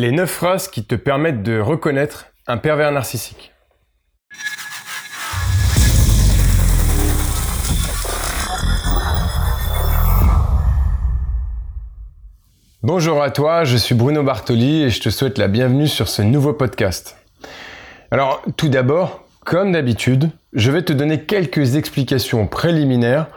Les 9 phrases qui te permettent de reconnaître un pervers narcissique. Bonjour à toi, je suis Bruno Bartoli et je te souhaite la bienvenue sur ce nouveau podcast. Alors tout d'abord, comme d'habitude, je vais te donner quelques explications préliminaires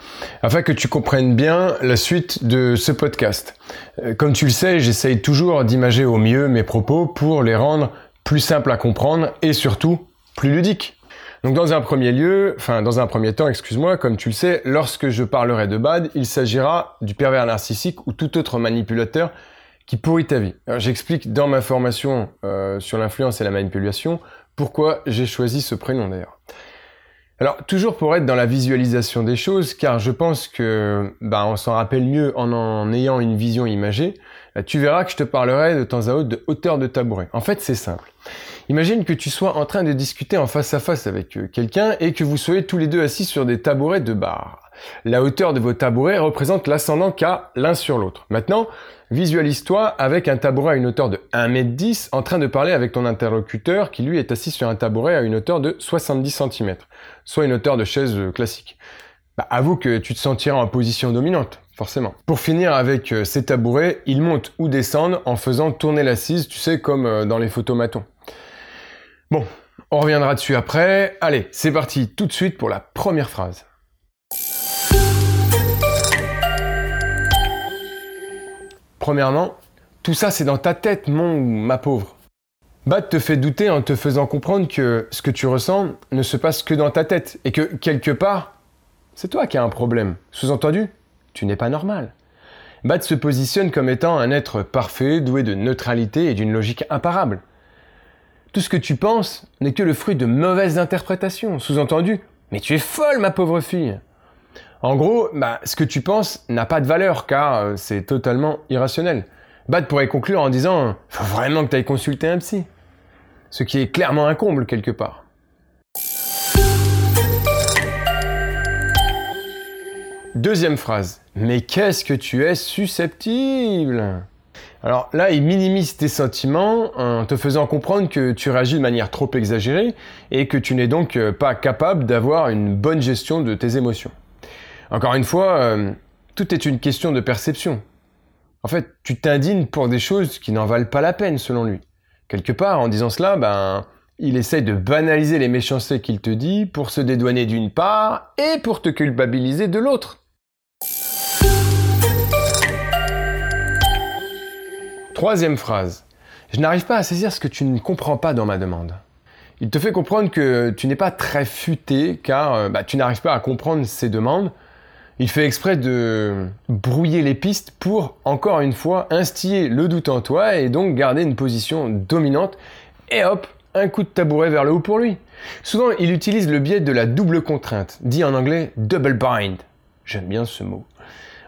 afin que tu comprennes bien la suite de ce podcast. Euh, comme tu le sais, j'essaye toujours d'imager au mieux mes propos pour les rendre plus simples à comprendre et surtout plus ludiques. Donc dans un premier lieu, enfin dans un premier temps, excuse-moi, comme tu le sais, lorsque je parlerai de bad, il s'agira du pervers narcissique ou tout autre manipulateur qui pourrit ta vie. J'explique dans ma formation euh, sur l'influence et la manipulation pourquoi j'ai choisi ce prénom d'ailleurs? Alors, toujours pour être dans la visualisation des choses, car je pense que bah, on s'en rappelle mieux en en ayant une vision imagée, euh, tu verras que je te parlerai de temps à autre de hauteur de tabouret. En fait, c'est simple. Imagine que tu sois en train de discuter en face à face avec euh, quelqu'un et que vous soyez tous les deux assis sur des tabourets de bar. La hauteur de vos tabourets représente l'ascendant qu'a l'un sur l'autre. Maintenant, visualise-toi avec un tabouret à une hauteur de 1m10 en train de parler avec ton interlocuteur qui lui est assis sur un tabouret à une hauteur de 70 cm, soit une hauteur de chaise classique. Bah, avoue que tu te sentiras en position dominante, forcément. Pour finir avec euh, ces tabourets, ils montent ou descendent en faisant tourner l'assise, tu sais, comme euh, dans les photomatons. Bon, on reviendra dessus après. Allez, c'est parti tout de suite pour la première phrase. Premièrement, tout ça c'est dans ta tête, mon ou ma pauvre. Bad te fait douter en te faisant comprendre que ce que tu ressens ne se passe que dans ta tête et que quelque part, c'est toi qui as un problème. Sous-entendu, tu n'es pas normal. Bad se positionne comme étant un être parfait, doué de neutralité et d'une logique imparable. Tout ce que tu penses n'est que le fruit de mauvaises interprétations. Sous-entendu, mais tu es folle, ma pauvre fille. En gros, bah, ce que tu penses n'a pas de valeur car euh, c'est totalement irrationnel. Bad pourrait conclure en disant Faut vraiment que tu ailles consulter un psy. Ce qui est clairement un comble quelque part. Deuxième phrase. Mais qu'est-ce que tu es susceptible? Alors là, il minimise tes sentiments en te faisant comprendre que tu réagis de manière trop exagérée et que tu n'es donc euh, pas capable d'avoir une bonne gestion de tes émotions. Encore une fois, euh, tout est une question de perception. En fait, tu t'indignes pour des choses qui n'en valent pas la peine selon lui. Quelque part, en disant cela, ben, il essaye de banaliser les méchancetés qu'il te dit pour se dédouaner d'une part et pour te culpabiliser de l'autre. Troisième phrase. Je n'arrive pas à saisir ce que tu ne comprends pas dans ma demande. Il te fait comprendre que tu n'es pas très futé car euh, bah, tu n'arrives pas à comprendre ses demandes il fait exprès de brouiller les pistes pour, encore une fois, instiller le doute en toi et donc garder une position dominante. Et hop, un coup de tabouret vers le haut pour lui. Souvent, il utilise le biais de la double contrainte, dit en anglais double bind. J'aime bien ce mot.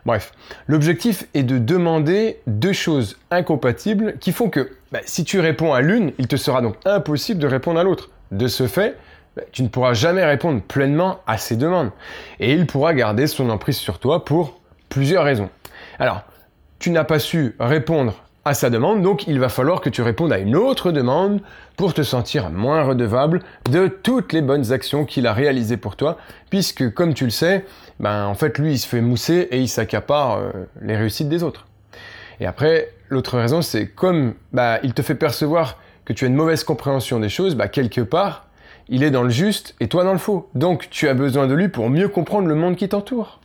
Bref, l'objectif est de demander deux choses incompatibles qui font que bah, si tu réponds à l'une, il te sera donc impossible de répondre à l'autre. De ce fait, tu ne pourras jamais répondre pleinement à ses demandes. Et il pourra garder son emprise sur toi pour plusieurs raisons. Alors, tu n'as pas su répondre à sa demande, donc il va falloir que tu répondes à une autre demande pour te sentir moins redevable de toutes les bonnes actions qu'il a réalisées pour toi, puisque comme tu le sais, ben en fait lui il se fait mousser et il s'accapare euh, les réussites des autres. Et après, l'autre raison c'est comme bah, il te fait percevoir que tu as une mauvaise compréhension des choses, bah, quelque part, il est dans le juste et toi dans le faux. Donc tu as besoin de lui pour mieux comprendre le monde qui t'entoure.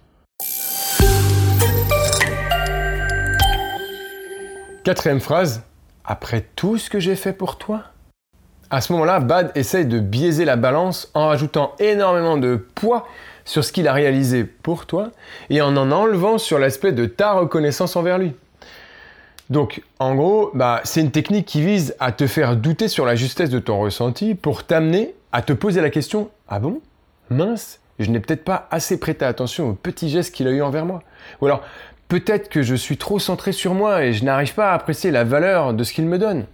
Quatrième phrase, après tout ce que j'ai fait pour toi À ce moment-là, Bad essaye de biaiser la balance en rajoutant énormément de poids sur ce qu'il a réalisé pour toi et en en enlevant sur l'aspect de ta reconnaissance envers lui. Donc, en gros, bah, c'est une technique qui vise à te faire douter sur la justesse de ton ressenti pour t'amener à te poser la question Ah bon? Mince, je n'ai peut-être pas assez prêté attention aux petits gestes qu'il a eu envers moi. Ou alors, peut-être que je suis trop centré sur moi et je n'arrive pas à apprécier la valeur de ce qu'il me donne.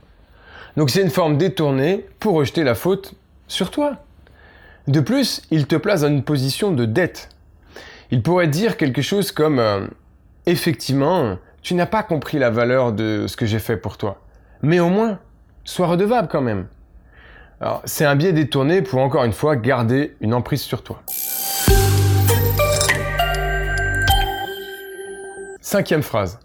Donc, c'est une forme détournée pour rejeter la faute sur toi. De plus, il te place dans une position de dette. Il pourrait dire quelque chose comme euh, Effectivement, tu n'as pas compris la valeur de ce que j'ai fait pour toi. Mais au moins, sois redevable quand même. Alors, c'est un biais détourné pour encore une fois garder une emprise sur toi. Cinquième phrase.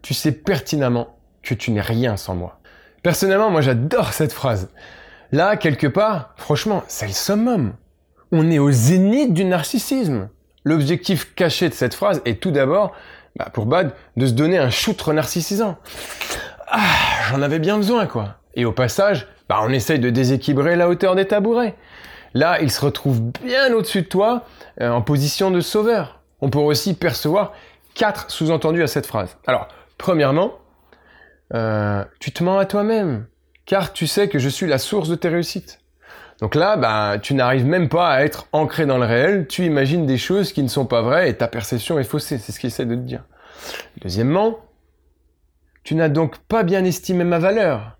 Tu sais pertinemment que tu n'es rien sans moi. Personnellement, moi j'adore cette phrase. Là, quelque part, franchement, c'est le summum. On est au zénith du narcissisme. L'objectif caché de cette phrase est tout d'abord, bah, pour Bad, de se donner un choutre narcissisant. Ah, j'en avais bien besoin, quoi. Et au passage, bah, on essaye de déséquilibrer la hauteur des tabourets. Là, il se retrouve bien au-dessus de toi, euh, en position de sauveur. On pourrait aussi percevoir quatre sous-entendus à cette phrase. Alors, premièrement, euh, tu te mens à toi-même, car tu sais que je suis la source de tes réussites. Donc là, bah, tu n'arrives même pas à être ancré dans le réel, tu imagines des choses qui ne sont pas vraies et ta perception est faussée, c'est ce qu'il essaie de te dire. Deuxièmement, tu n'as donc pas bien estimé ma valeur.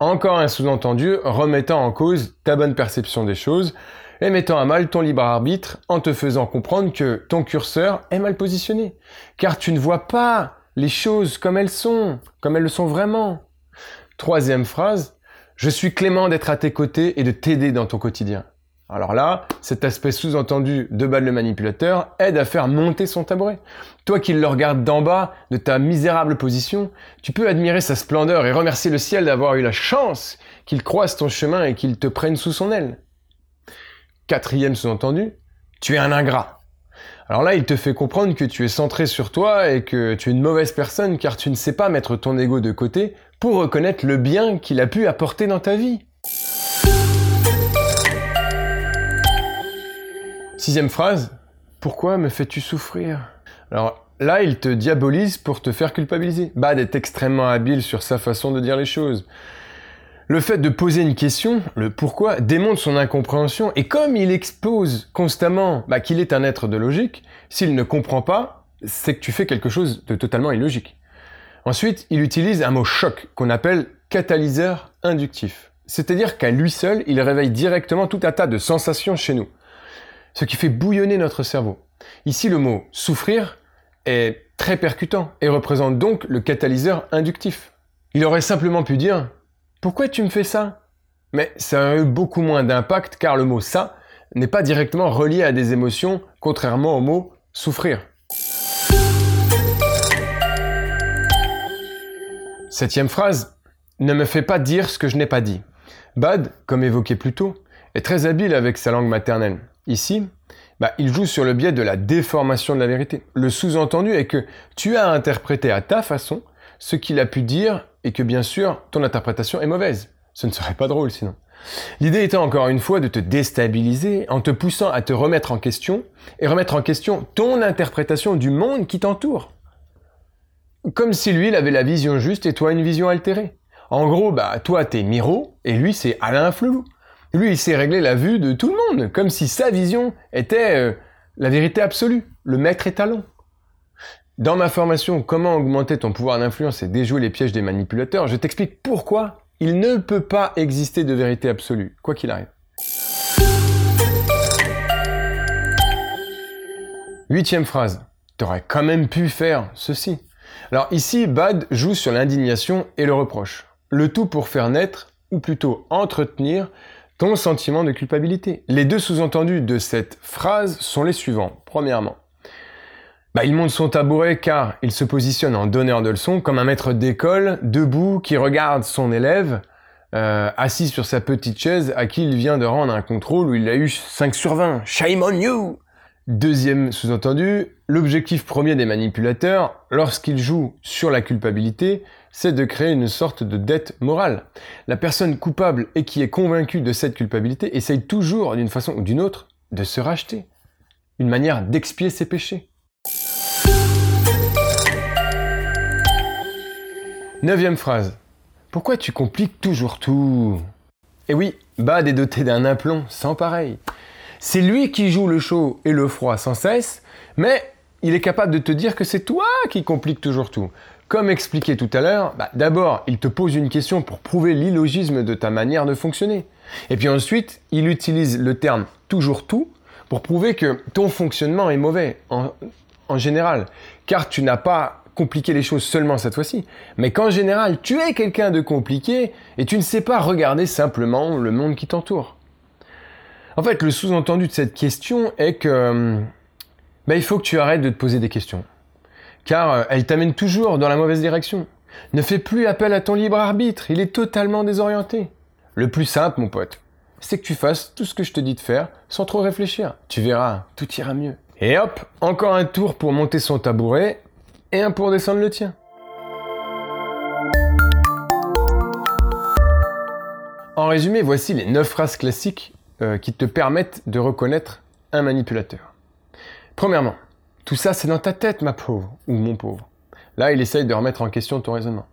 Encore un sous-entendu remettant en cause ta bonne perception des choses et mettant à mal ton libre arbitre en te faisant comprendre que ton curseur est mal positionné. Car tu ne vois pas les choses comme elles sont, comme elles le sont vraiment. Troisième phrase, je suis clément d'être à tes côtés et de t'aider dans ton quotidien. Alors là, cet aspect sous-entendu de bas le manipulateur aide à faire monter son tabouret. Toi qui le regardes d'en bas, de ta misérable position, tu peux admirer sa splendeur et remercier le ciel d'avoir eu la chance qu'il croise ton chemin et qu'il te prenne sous son aile. Quatrième sous-entendu, tu es un ingrat. Alors là, il te fait comprendre que tu es centré sur toi et que tu es une mauvaise personne car tu ne sais pas mettre ton ego de côté pour reconnaître le bien qu'il a pu apporter dans ta vie. Sixième phrase, pourquoi me fais-tu souffrir? Alors là, il te diabolise pour te faire culpabiliser. Bad est extrêmement habile sur sa façon de dire les choses. Le fait de poser une question, le pourquoi, démontre son incompréhension et comme il expose constamment bah, qu'il est un être de logique, s'il ne comprend pas, c'est que tu fais quelque chose de totalement illogique. Ensuite, il utilise un mot choc qu'on appelle catalyseur inductif. C'est-à-dire qu'à lui seul, il réveille directement tout un tas de sensations chez nous. Ce qui fait bouillonner notre cerveau. Ici, le mot souffrir est très percutant et représente donc le catalyseur inductif. Il aurait simplement pu dire pourquoi tu me fais ça? Mais ça a eu beaucoup moins d'impact car le mot ça n'est pas directement relié à des émotions, contrairement au mot souffrir. Septième phrase, ne me fais pas dire ce que je n'ai pas dit. Bad, comme évoqué plus tôt, est très habile avec sa langue maternelle. Ici, bah, il joue sur le biais de la déformation de la vérité. Le sous-entendu est que tu as interprété à ta façon ce qu'il a pu dire et que bien sûr, ton interprétation est mauvaise. Ce ne serait pas drôle sinon. L'idée étant encore une fois de te déstabiliser en te poussant à te remettre en question et remettre en question ton interprétation du monde qui t'entoure. Comme si lui, il avait la vision juste et toi une vision altérée. En gros, bah, toi, t'es Miro et lui, c'est Alain Flelou. Lui, il s'est réglé la vue de tout le monde, comme si sa vision était euh, la vérité absolue, le maître étalon. Dans ma formation Comment augmenter ton pouvoir d'influence et déjouer les pièges des manipulateurs, je t'explique pourquoi il ne peut pas exister de vérité absolue, quoi qu'il arrive. Huitième phrase. T'aurais quand même pu faire ceci. Alors ici, Bad joue sur l'indignation et le reproche. Le tout pour faire naître, ou plutôt entretenir, ton sentiment de culpabilité. Les deux sous-entendus de cette phrase sont les suivants. Premièrement, bah, il monte son tabouret car il se positionne en donneur de leçons comme un maître d'école, debout, qui regarde son élève, euh, assis sur sa petite chaise, à qui il vient de rendre un contrôle où il a eu 5 sur 20. Shame on you Deuxième sous-entendu, l'objectif premier des manipulateurs, lorsqu'ils jouent sur la culpabilité, c'est de créer une sorte de dette morale. La personne coupable et qui est convaincue de cette culpabilité essaye toujours, d'une façon ou d'une autre, de se racheter. Une manière d'expier ses péchés. Neuvième phrase. Pourquoi tu compliques toujours tout? Eh oui, Bad est doté d'un aplomb sans pareil. C'est lui qui joue le chaud et le froid sans cesse, mais il est capable de te dire que c'est toi qui compliques toujours tout. Comme expliqué tout à l'heure, bah, d'abord, il te pose une question pour prouver l'illogisme de ta manière de fonctionner. Et puis ensuite, il utilise le terme toujours tout pour prouver que ton fonctionnement est mauvais en, général, car tu n'as pas compliquer les choses seulement cette fois-ci, mais qu'en général, tu es quelqu'un de compliqué et tu ne sais pas regarder simplement le monde qui t'entoure. En fait, le sous-entendu de cette question est que ben, il faut que tu arrêtes de te poser des questions. Car euh, elle t'amène toujours dans la mauvaise direction. Ne fais plus appel à ton libre arbitre, il est totalement désorienté. Le plus simple, mon pote, c'est que tu fasses tout ce que je te dis de faire sans trop réfléchir. Tu verras, tout ira mieux. Et hop, encore un tour pour monter son tabouret et un pour descendre le tien. En résumé, voici les 9 phrases classiques euh, qui te permettent de reconnaître un manipulateur. Premièrement, tout ça c'est dans ta tête, ma pauvre, ou mon pauvre. Là, il essaye de remettre en question ton raisonnement.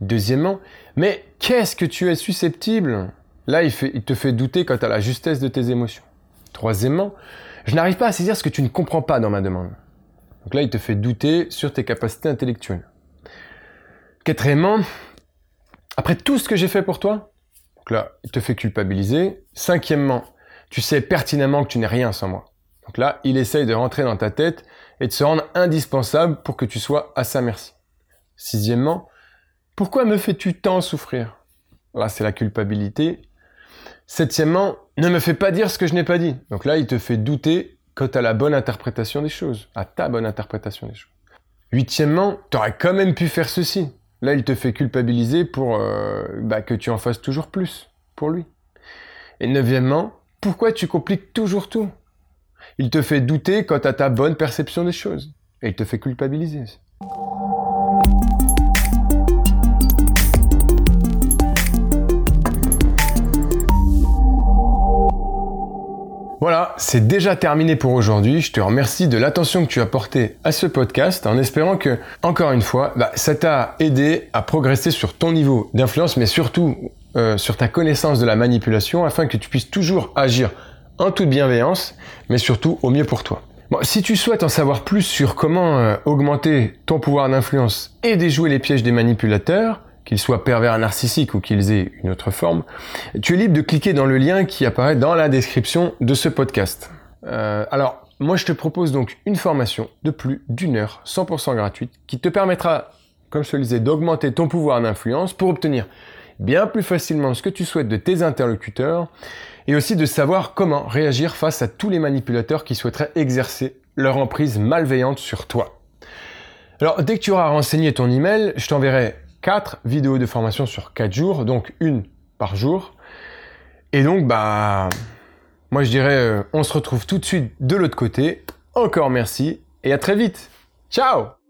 Deuxièmement, mais qu'est-ce que tu es susceptible? Là, il, il, te fait douter quant à la justesse de tes émotions. Troisièmement, je n'arrive pas à saisir ce que tu ne comprends pas dans ma demande. Donc là, il te fait douter sur tes capacités intellectuelles. Quatrièmement, après tout ce que j'ai fait pour toi, donc là, il te fait culpabiliser. Cinquièmement, tu sais pertinemment que tu n'es rien sans moi. Donc là, il essaye de rentrer dans ta tête et de se rendre indispensable pour que tu sois à sa merci. Sixièmement, pourquoi me fais-tu tant souffrir? Là, c'est la culpabilité. Septièmement, ne me fais pas dire ce que je n'ai pas dit. Donc là, il te fait douter quant à la bonne interprétation des choses, à ta bonne interprétation des choses. Huitièmement, tu aurais quand même pu faire ceci. Là, il te fait culpabiliser pour euh, bah, que tu en fasses toujours plus pour lui. Et neuvièmement, pourquoi tu compliques toujours tout? Il te fait douter quant à ta bonne perception des choses. Et il te fait culpabiliser. Voilà, c'est déjà terminé pour aujourd'hui. Je te remercie de l'attention que tu as portée à ce podcast en espérant que, encore une fois, bah, ça t'a aidé à progresser sur ton niveau d'influence, mais surtout euh, sur ta connaissance de la manipulation afin que tu puisses toujours agir en toute bienveillance, mais surtout au mieux pour toi. Bon, si tu souhaites en savoir plus sur comment euh, augmenter ton pouvoir d'influence et déjouer les pièges des manipulateurs, qu'ils soient pervers narcissiques ou qu'ils aient une autre forme, tu es libre de cliquer dans le lien qui apparaît dans la description de ce podcast. Euh, alors, moi je te propose donc une formation de plus d'une heure, 100% gratuite, qui te permettra, comme je te le disais, d'augmenter ton pouvoir d'influence pour obtenir bien plus facilement ce que tu souhaites de tes interlocuteurs et aussi de savoir comment réagir face à tous les manipulateurs qui souhaiteraient exercer leur emprise malveillante sur toi. Alors, dès que tu auras renseigné ton email, je t'enverrai 4 vidéos de formation sur 4 jours, donc une par jour. Et donc, bah, moi je dirais, euh, on se retrouve tout de suite de l'autre côté. Encore merci et à très vite. Ciao